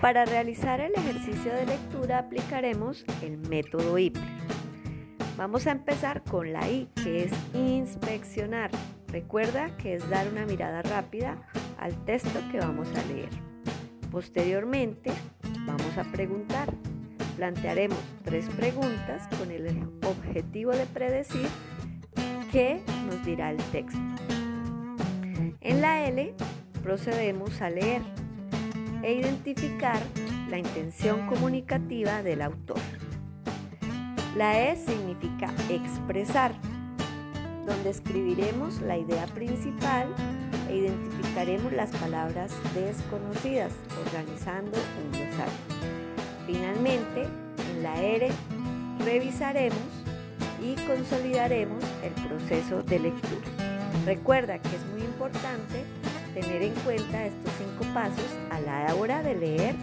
Para realizar el ejercicio de lectura aplicaremos el método IPLER. Vamos a empezar con la I, que es inspeccionar. Recuerda que es dar una mirada rápida al texto que vamos a leer. Posteriormente, vamos a preguntar. Plantearemos tres preguntas con el objetivo de predecir qué nos dirá el texto. En la L procedemos a leer e identificar la intención comunicativa del autor. La E significa expresar, donde escribiremos la idea principal e identificaremos las palabras desconocidas, organizando un glosario. Finalmente, en la R revisaremos y consolidaremos el proceso de lectura. Recuerda que es muy importante tener en cuenta estos cinco pasos a la hora de leer